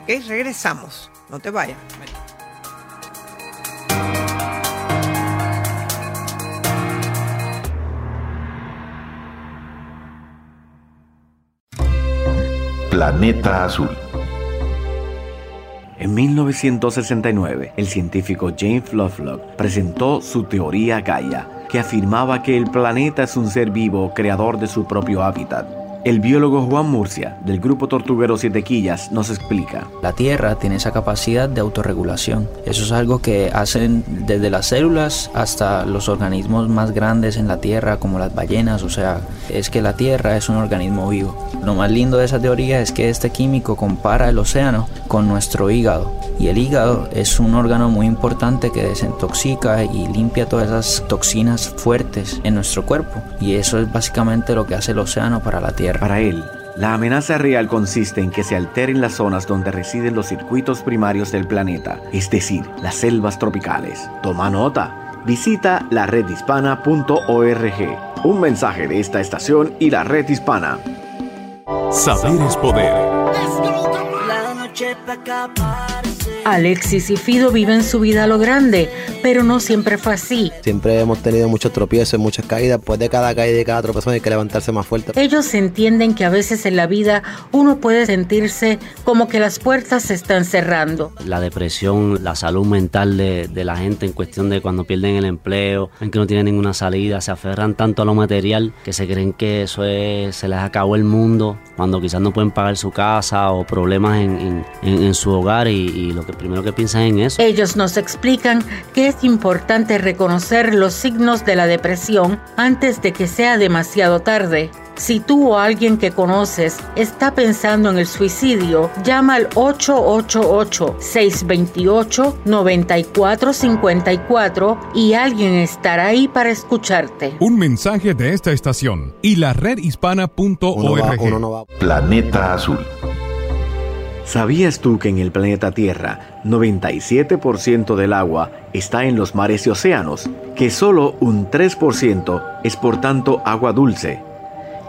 ¿Ok? Regresamos. No te vayas. Planeta Azul. En 1969, el científico James Lovelock presentó su teoría Gaia afirmaba que el planeta es un ser vivo creador de su propio hábitat. El biólogo Juan Murcia, del grupo Tortuguero Siete Quillas, nos explica. La Tierra tiene esa capacidad de autorregulación. Eso es algo que hacen desde las células hasta los organismos más grandes en la Tierra, como las ballenas. O sea, es que la Tierra es un organismo vivo. Lo más lindo de esa teoría es que este químico compara el océano con nuestro hígado. Y el hígado es un órgano muy importante que desintoxica y limpia todas esas toxinas fuertes en nuestro cuerpo. Y eso es básicamente lo que hace el océano para la Tierra. Para él, la amenaza real consiste en que se alteren las zonas donde residen los circuitos primarios del planeta, es decir, las selvas tropicales. Toma nota. Visita la redhispana.org. Un mensaje de esta estación y la red hispana. Saber es poder. Alexis y Fido viven su vida a lo grande, pero no siempre fue así. Siempre hemos tenido muchos tropiezos, muchas caídas, pues de cada caída y de cada tropezón hay que levantarse más fuerte. Ellos entienden que a veces en la vida uno puede sentirse como que las puertas se están cerrando. La depresión, la salud mental de, de la gente en cuestión de cuando pierden el empleo, en que no tienen ninguna salida, se aferran tanto a lo material que se creen que eso es, se les acabó el mundo, cuando quizás no pueden pagar su casa o problemas en, en, en, en su hogar y, y lo que primero que piensan en eso. Ellos nos explican que es importante reconocer los signos de la depresión antes de que sea demasiado tarde. Si tú o alguien que conoces está pensando en el suicidio, llama al 888-628-9454 y alguien estará ahí para escucharte. Un mensaje de esta estación y la redhispana.org. Planeta Azul. ¿Sabías tú que en el planeta Tierra 97% del agua está en los mares y océanos? Que solo un 3% es por tanto agua dulce.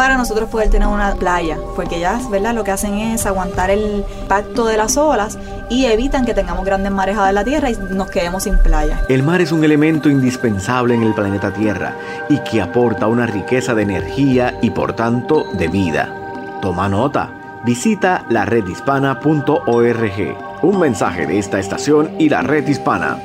para nosotros poder tener una playa, porque ellas, ¿verdad? Lo que hacen es aguantar el impacto de las olas y evitan que tengamos grandes marejadas en la tierra y nos quedemos sin playa. El mar es un elemento indispensable en el planeta Tierra y que aporta una riqueza de energía y por tanto de vida. Toma nota. Visita la redhispana.org. Un mensaje de esta estación y la red hispana.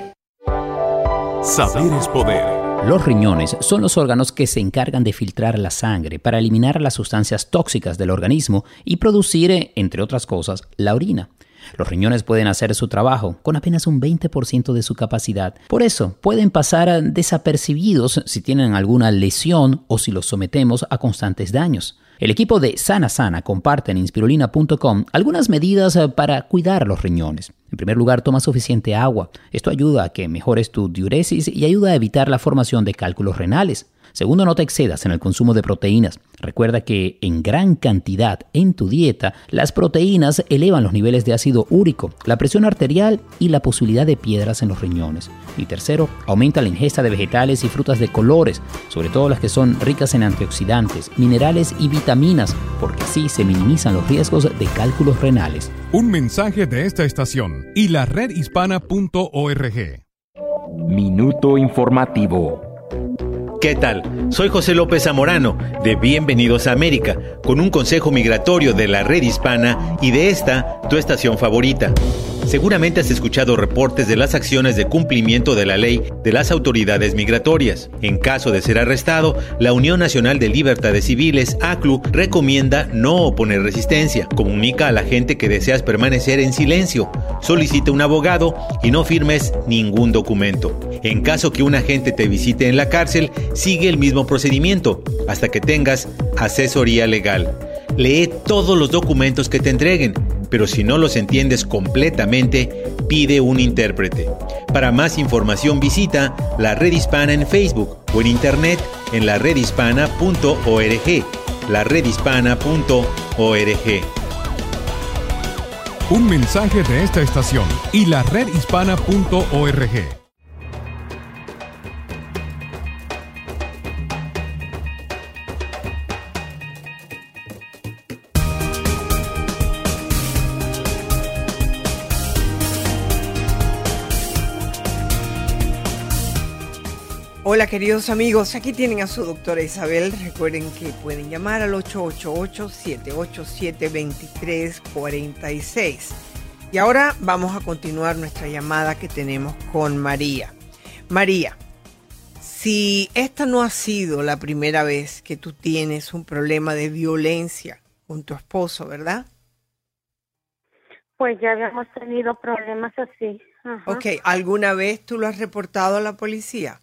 Saber es poder. Los riñones son los órganos que se encargan de filtrar la sangre para eliminar las sustancias tóxicas del organismo y producir, eh, entre otras cosas, la orina. Los riñones pueden hacer su trabajo con apenas un 20% de su capacidad. Por eso, pueden pasar eh, desapercibidos si tienen alguna lesión o si los sometemos a constantes daños. El equipo de Sana Sana comparte en inspirulina.com algunas medidas eh, para cuidar los riñones. En primer lugar, toma suficiente agua. Esto ayuda a que mejores tu diuresis y ayuda a evitar la formación de cálculos renales. Segundo, no te excedas en el consumo de proteínas. Recuerda que en gran cantidad en tu dieta, las proteínas elevan los niveles de ácido úrico, la presión arterial y la posibilidad de piedras en los riñones. Y tercero, aumenta la ingesta de vegetales y frutas de colores, sobre todo las que son ricas en antioxidantes, minerales y vitaminas, porque así se minimizan los riesgos de cálculos renales. Un mensaje de esta estación y la redhispana.org. Minuto informativo. ¿Qué tal? Soy José López Zamorano, de Bienvenidos a América, con un consejo migratorio de la red hispana y de esta, tu estación favorita. Seguramente has escuchado reportes de las acciones de cumplimiento de la ley de las autoridades migratorias. En caso de ser arrestado, la Unión Nacional de Libertades Civiles, ACLU, recomienda no oponer resistencia. Comunica a la gente que deseas permanecer en silencio. Solicita un abogado y no firmes ningún documento. En caso que un agente te visite en la cárcel, sigue el mismo procedimiento hasta que tengas asesoría legal. Lee todos los documentos que te entreguen, pero si no los entiendes completamente, pide un intérprete. Para más información visita la Red Hispana en Facebook o en internet en la redhispana.org. La redhispana.org. Un mensaje de esta estación y la redhispana.org. Hola queridos amigos, aquí tienen a su doctora Isabel. Recuerden que pueden llamar al 888-787-2346. Y ahora vamos a continuar nuestra llamada que tenemos con María. María, si esta no ha sido la primera vez que tú tienes un problema de violencia con tu esposo, ¿verdad? Pues ya habíamos tenido problemas así. Ajá. Ok, ¿alguna vez tú lo has reportado a la policía?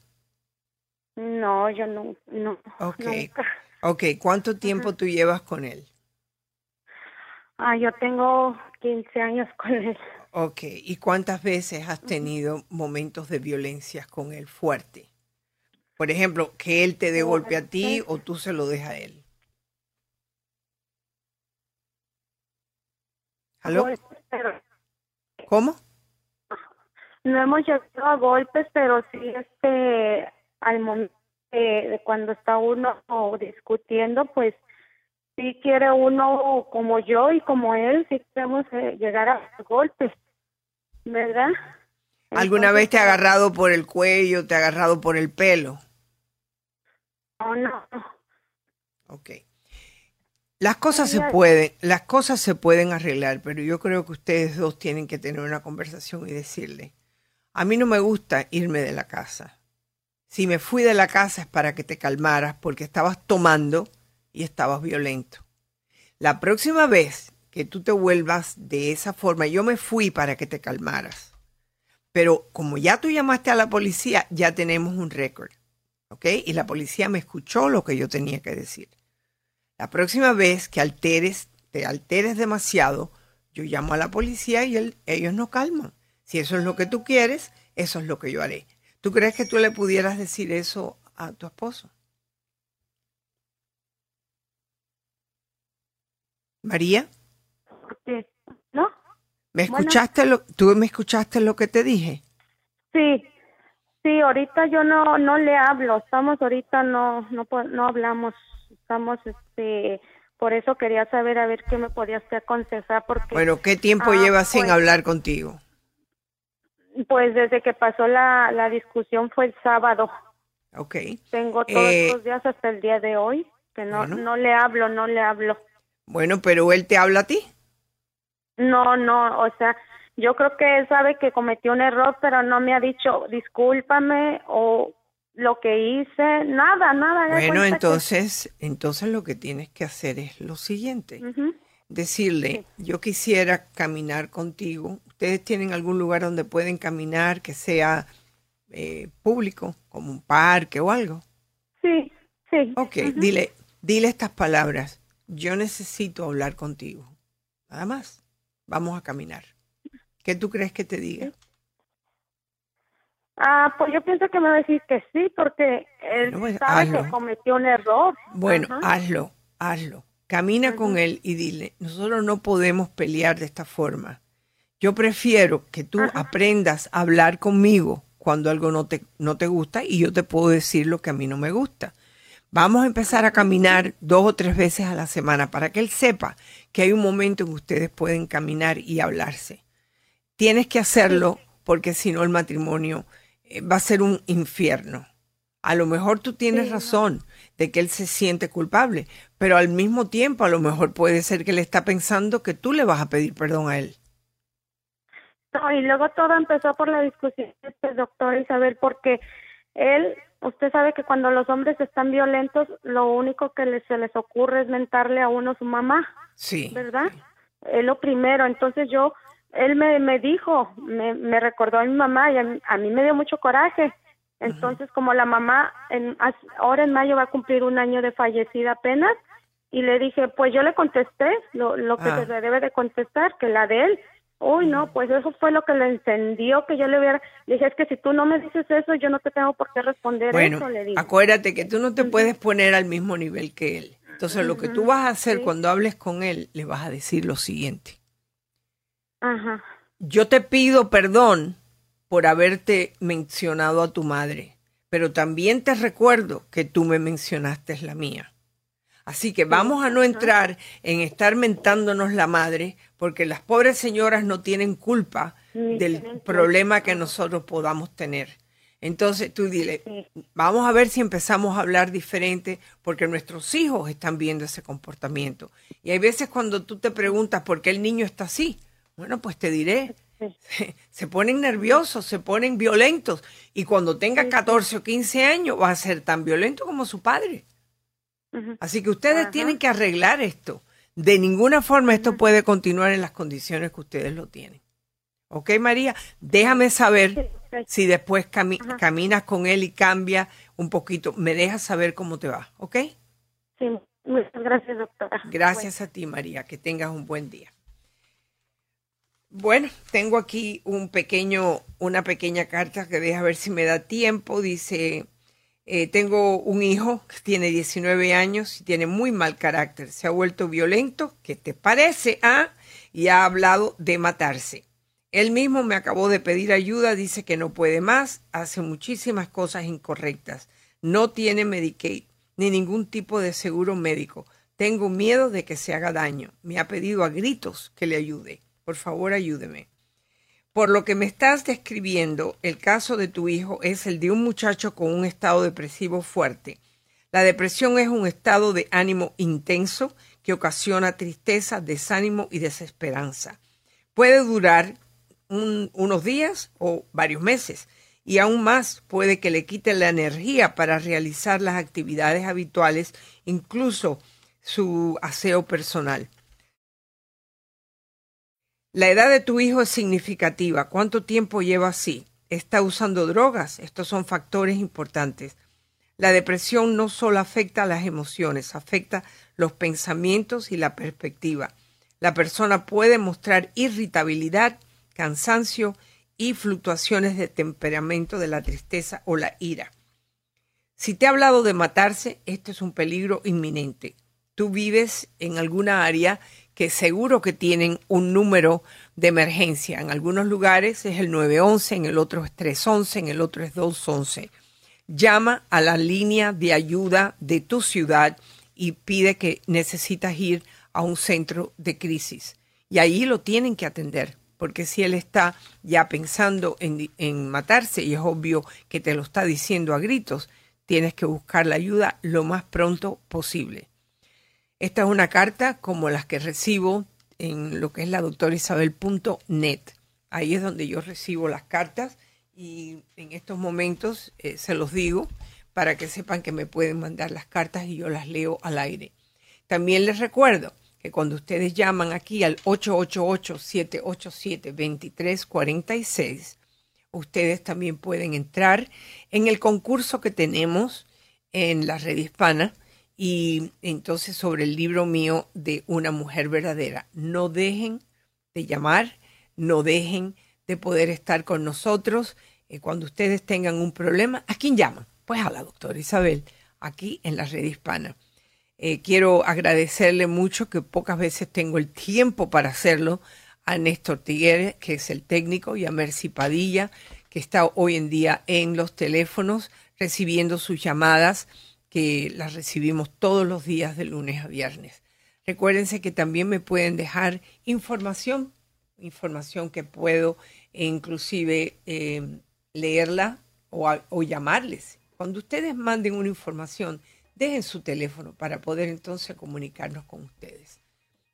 No, yo no, no. Ok, nunca. ok, ¿cuánto tiempo tú llevas con él? Ah, yo tengo 15 años con él. Ok, ¿y cuántas veces has tenido momentos de violencia con él fuerte? Por ejemplo, que él te dé golpe a ti o tú se lo dejas a él. ¿Aló? ¿Cómo? no hemos llegado a golpes, pero sí este al momento de, de cuando está uno discutiendo, pues sí quiere uno como yo y como él, sí queremos eh, llegar a golpes, ¿verdad? ¿Alguna vez te ha agarrado por el cuello, te ha agarrado por el pelo? No, no. Ok. Las cosas se pueden, las cosas se pueden arreglar, pero yo creo que ustedes dos tienen que tener una conversación y decirle, a mí no me gusta irme de la casa. Si me fui de la casa es para que te calmaras porque estabas tomando y estabas violento. La próxima vez que tú te vuelvas de esa forma, yo me fui para que te calmaras. Pero como ya tú llamaste a la policía, ya tenemos un récord. ¿Ok? Y la policía me escuchó lo que yo tenía que decir. La próxima vez que alteres, te alteres demasiado, yo llamo a la policía y ellos no calman. Si eso es lo que tú quieres, eso es lo que yo haré. ¿Tú crees que tú le pudieras decir eso a tu esposo? María, ¿no? ¿me Bueno. escuchaste lo, tú me escuchaste lo que te dije? Sí, sí, ahorita yo no no le hablo, estamos ahorita no no no hablamos, estamos este por eso quería saber a ver qué me podías aconsejar porque Bueno, ¿qué tiempo Ah, llevas sin pues- hablar contigo? Pues desde que pasó la la discusión fue el sábado. Ok. Tengo todos Eh, estos días hasta el día de hoy que no bueno. no le hablo, no le hablo. Bueno, pero él te habla a ti. No, no, o sea, yo creo que él sabe que cometió un error, pero no me ha dicho discúlpame o lo que hice, nada, nada. Bueno, que- entonces, entonces lo que tienes que hacer es lo siguiente. Decirle, yo quisiera caminar contigo. ¿Ustedes tienen algún lugar donde pueden caminar que sea eh, público, como un parque o algo? Sí, sí. Ok, dile, dile estas palabras. Yo necesito hablar contigo. Nada más. Vamos a caminar. ¿Qué tú crees que te diga? Ah, pues yo pienso que me va a decir que sí, porque él pues, sabe hazlo. que cometió un error. Bueno, Ajá. hazlo, hazlo. Camina con él y dile, nosotros no podemos pelear de esta forma. Yo prefiero que tú aprendas a hablar conmigo cuando algo no te, no te gusta y yo te puedo decir lo que a mí no me gusta. Vamos a empezar a caminar dos o tres veces a la semana para que él sepa que hay un momento en que ustedes pueden caminar y hablarse. Tienes que hacerlo porque si no el matrimonio eh, va a ser un infierno. A lo mejor tú tienes razón de que él se siente culpable, pero al mismo tiempo a lo mejor puede ser que él está pensando que tú le vas a pedir perdón a él. No, y luego todo empezó por la discusión de este doctor Isabel, porque él, usted sabe que cuando los hombres están violentos, lo único que les, se les ocurre es mentarle a uno su mamá, Sí. ¿verdad? Es lo primero. Entonces yo, él me, me dijo, me, me recordó a mi mamá y a mí, a mí me dio mucho coraje. Entonces, como la mamá en, ahora en mayo va a cumplir un año de fallecida apenas, y le dije, pues yo le contesté lo, lo que Ah. se le debe de contestar, que la de él. Uy, no, pues eso fue lo que le encendió que yo le hubiera. Le dije, es que si tú no me dices eso, yo no te tengo por qué responder Bueno, eso, le dije. acuérdate que tú no te puedes poner al mismo nivel que él. Entonces lo que tú vas a hacer cuando hables con él, le vas a decir lo siguiente. Ajá. Yo te pido perdón por haberte mencionado a tu madre, pero también te recuerdo que tú me mencionaste la mía. Así que vamos a no entrar en estar mentándonos la madre, porque las pobres señoras no tienen culpa del problema que nosotros podamos tener. Entonces tú dile, vamos a ver si empezamos a hablar diferente porque nuestros hijos están viendo ese comportamiento. Y hay veces cuando tú te preguntas por qué el niño está así, bueno, pues te diré, [laughs] se, ponen nerviosos, se ponen violentos y cuando tenga 14 o 15 años va a ser tan violento como su padre. Así que ustedes tienen que arreglar esto. De ninguna forma esto puede continuar en las condiciones que ustedes lo tienen. ¿Ok, María? Déjame saber si después caminas con él y cambia un poquito. Me dejas saber cómo te va, ¿ok? Sí, muchas gracias, doctora. Gracias a ti, María. Que tengas un buen día. Bueno, tengo aquí un pequeño, una pequeña carta que deja ver si me da tiempo. Dice, eh, tengo un hijo que tiene 19 años y tiene muy mal carácter. Se ha vuelto violento. ¿Qué te parece? Ah, y ha hablado de matarse. Él mismo me acabó de pedir ayuda, dice que no puede más, hace muchísimas cosas incorrectas. No tiene Medicaid ni ningún tipo de seguro médico. Tengo miedo de que se haga daño. Me ha pedido a gritos que le ayude. Por favor, ayúdeme. Por lo que me estás describiendo, el caso de tu hijo es el de un muchacho con un estado depresivo fuerte. La depresión es un estado de ánimo intenso que ocasiona tristeza, desánimo y desesperanza. Puede durar unos días o varios meses. Y aún más puede que le quite la energía para realizar las actividades habituales, incluso su aseo personal. La edad de tu hijo es significativa. ¿Cuánto tiempo lleva así? ¿Está usando drogas? Estos son factores importantes. La depresión no solo afecta a las emociones, afecta los pensamientos y la perspectiva. La persona puede mostrar irritabilidad, cansancio y fluctuaciones de temperamento de la tristeza o la ira. Si te he hablado de matarse, esto es un peligro inminente. Tú vives en alguna área que seguro que tienen un número de emergencia. En algunos lugares es el 911, en el otro es 311, en el otro es 211. Llama a la línea de ayuda de tu ciudad y pide que necesitas ir a un centro de crisis. Y ahí lo tienen que atender porque si él está ya pensando en, matarse y es obvio que te lo está diciendo a gritos, tienes que buscar la ayuda lo más pronto posible. Esta es una carta como las que recibo en lo que es la doctora Isabel.net. Ahí es donde yo recibo las cartas y en estos momentos eh, se los digo para que sepan que me pueden mandar las cartas y yo las leo al aire. También les recuerdo que cuando ustedes llaman aquí al 888-787-2346, ustedes también pueden entrar en el concurso que tenemos en la red hispana y entonces sobre el libro mío de Una mujer verdadera. No dejen de llamar, no dejen de poder estar con nosotros. Eh, cuando ustedes tengan un problema, ¿a quién llaman? Pues a la doctora Isabel, aquí en la red hispana. Eh, quiero agradecerle mucho, que pocas veces tengo el tiempo para hacerlo, a Néstor Tigueres, que es el técnico, y a Mercy Padilla, que está hoy en día en los teléfonos recibiendo sus llamadas, que las recibimos todos los días de lunes a viernes. Recuérdense que también me pueden dejar información, información que puedo inclusive eh, leerla o llamarles. Cuando ustedes manden una información, dejen su teléfono para poder entonces comunicarnos con ustedes.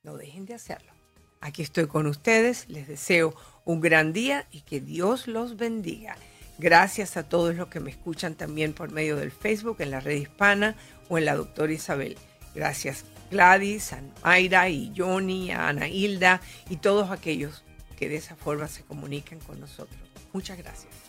No dejen de hacerlo. Aquí estoy con ustedes, les deseo un gran día y que Dios los bendiga. Gracias a todos los que me escuchan también por medio del Facebook, en la red hispana o en la doctora Isabel. Gracias Gladys, a Mayra y Johnny, a Ana Hilda y todos aquellos que de esa forma se comunican con nosotros. Muchas gracias.